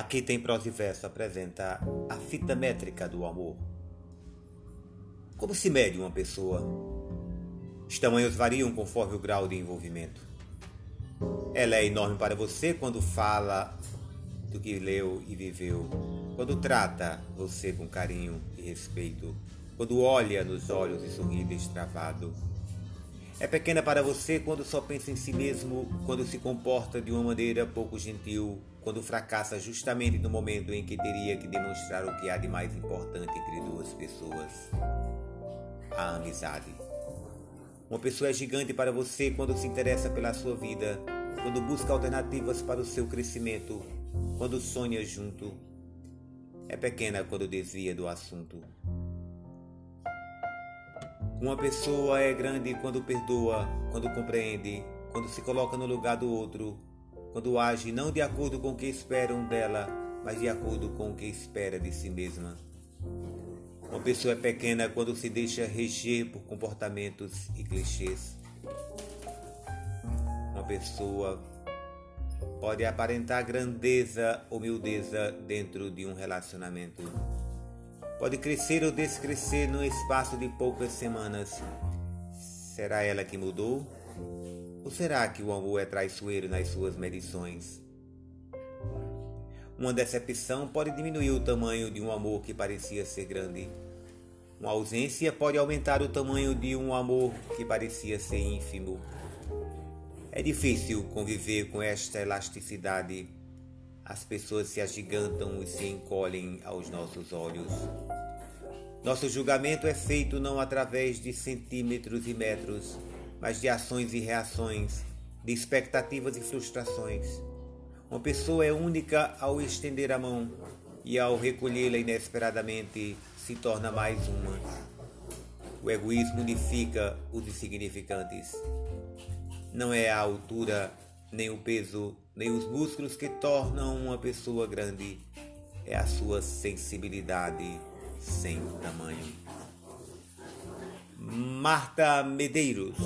Aqui tem prosa e verso apresenta a fita métrica do amor. Como se mede uma pessoa? Os tamanhos variam conforme o grau de envolvimento. Ela é enorme para você quando fala do que leu e viveu, quando trata você com carinho e respeito, quando olha nos olhos e sorri destravado é pequena para você quando só pensa em si mesmo, quando se comporta de uma maneira pouco gentil, quando fracassa justamente no momento em que teria que demonstrar o que há de mais importante entre duas pessoas: a amizade. Uma pessoa é gigante para você quando se interessa pela sua vida, quando busca alternativas para o seu crescimento, quando sonha junto. É pequena quando desvia do assunto. Uma pessoa é grande quando perdoa, quando compreende, quando se coloca no lugar do outro, quando age não de acordo com o que esperam dela, mas de acordo com o que espera de si mesma. Uma pessoa é pequena quando se deixa reger por comportamentos e clichês. Uma pessoa pode aparentar grandeza ou humildeza dentro de um relacionamento pode crescer ou descrescer no espaço de poucas semanas. Será ela que mudou? Ou será que o amor é traiçoeiro nas suas medições? Uma decepção pode diminuir o tamanho de um amor que parecia ser grande. Uma ausência pode aumentar o tamanho de um amor que parecia ser ínfimo. É difícil conviver com esta elasticidade as pessoas se agigantam e se encolhem aos nossos olhos. Nosso julgamento é feito não através de centímetros e metros, mas de ações e reações, de expectativas e frustrações. Uma pessoa é única ao estender a mão e ao recolhê-la inesperadamente se torna mais uma. O egoísmo unifica os insignificantes. Não é a altura nem o peso, nem os músculos que tornam uma pessoa grande. É a sua sensibilidade sem tamanho. Marta Medeiros